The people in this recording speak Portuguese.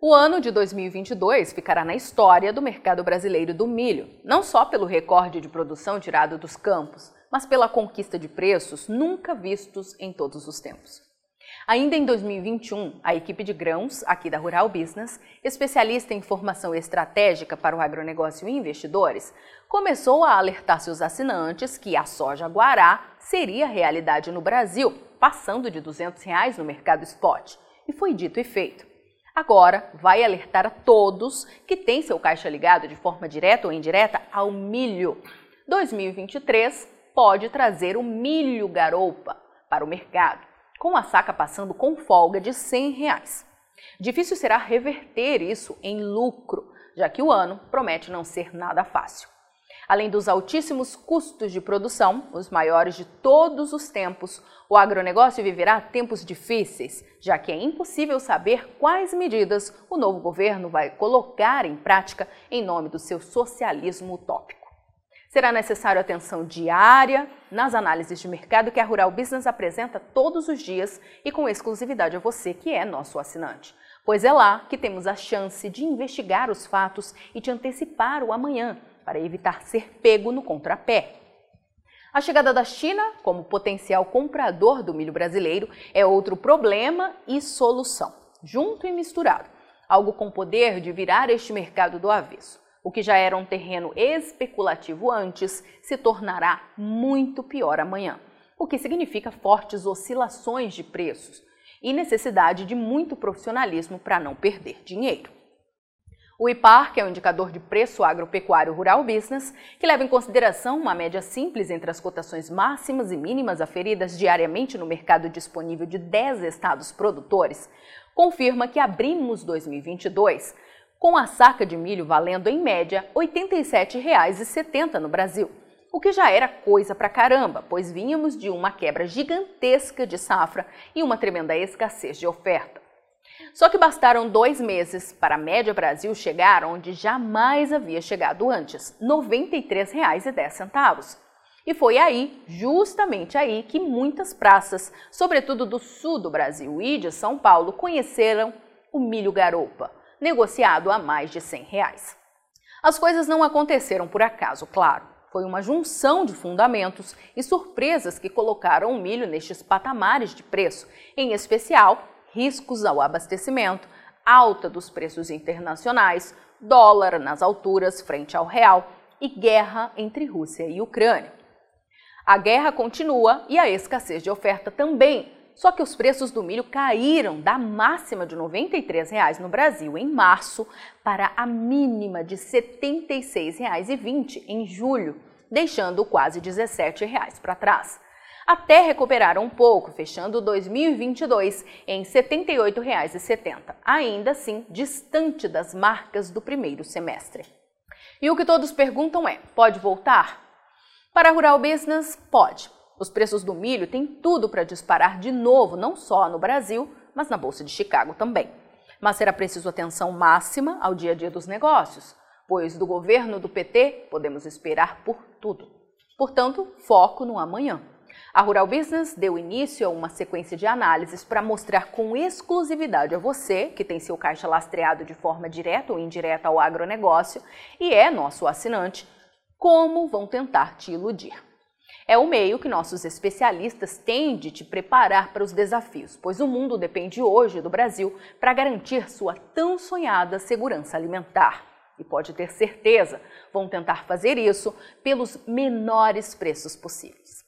O ano de 2022 ficará na história do mercado brasileiro do milho, não só pelo recorde de produção tirado dos campos, mas pela conquista de preços nunca vistos em todos os tempos. Ainda em 2021, a equipe de grãos, aqui da Rural Business, especialista em formação estratégica para o agronegócio e investidores, começou a alertar seus assinantes que a soja guará seria realidade no Brasil, passando de 200 reais no mercado spot. E foi dito e feito. Agora, vai alertar a todos que têm seu caixa ligado de forma direta ou indireta ao milho. 2023 pode trazer o milho garoupa para o mercado, com a saca passando com folga de 100 reais. Difícil será reverter isso em lucro, já que o ano promete não ser nada fácil. Além dos altíssimos custos de produção, os maiores de todos os tempos, o agronegócio viverá tempos difíceis, já que é impossível saber quais medidas o novo governo vai colocar em prática em nome do seu socialismo utópico. Será necessário atenção diária nas análises de mercado que a Rural Business apresenta todos os dias e com exclusividade a você que é nosso assinante, pois é lá que temos a chance de investigar os fatos e de antecipar o amanhã para evitar ser pego no contrapé. A chegada da China como potencial comprador do milho brasileiro é outro problema e solução, junto e misturado, algo com poder de virar este mercado do avesso. O que já era um terreno especulativo antes se tornará muito pior amanhã, o que significa fortes oscilações de preços e necessidade de muito profissionalismo para não perder dinheiro. O IPAR, que é o indicador de preço agropecuário rural business, que leva em consideração uma média simples entre as cotações máximas e mínimas aferidas diariamente no mercado disponível de 10 estados produtores, confirma que abrimos 2022 com a saca de milho valendo em média R$ 87,70 no Brasil, o que já era coisa pra caramba, pois vínhamos de uma quebra gigantesca de safra e uma tremenda escassez de oferta. Só que bastaram dois meses para a média Brasil chegar onde jamais havia chegado antes, R$ 93,10. E foi aí, justamente aí, que muitas praças, sobretudo do sul do Brasil e de São Paulo, conheceram o milho garopa, negociado a mais de 100 reais. As coisas não aconteceram por acaso, claro. Foi uma junção de fundamentos e surpresas que colocaram o milho nestes patamares de preço, em especial riscos ao abastecimento, alta dos preços internacionais, dólar nas alturas frente ao real e guerra entre Rússia e Ucrânia. A guerra continua e a escassez de oferta também, só que os preços do milho caíram da máxima de R$ 93,00 no Brasil em março para a mínima de R$ 76,20 em julho, deixando quase R$ 17,00 para trás até recuperar um pouco, fechando 2022 em R$ 78,70, ainda assim distante das marcas do primeiro semestre. E o que todos perguntam é: pode voltar? Para a Rural Business, pode. Os preços do milho têm tudo para disparar de novo, não só no Brasil, mas na Bolsa de Chicago também. Mas será preciso atenção máxima ao dia a dia dos negócios, pois do governo do PT podemos esperar por tudo. Portanto, foco no amanhã. A Rural Business deu início a uma sequência de análises para mostrar com exclusividade a você, que tem seu caixa lastreado de forma direta ou indireta ao agronegócio e é nosso assinante, como vão tentar te iludir. É o meio que nossos especialistas têm de te preparar para os desafios, pois o mundo depende hoje do Brasil para garantir sua tão sonhada segurança alimentar. E pode ter certeza, vão tentar fazer isso pelos menores preços possíveis.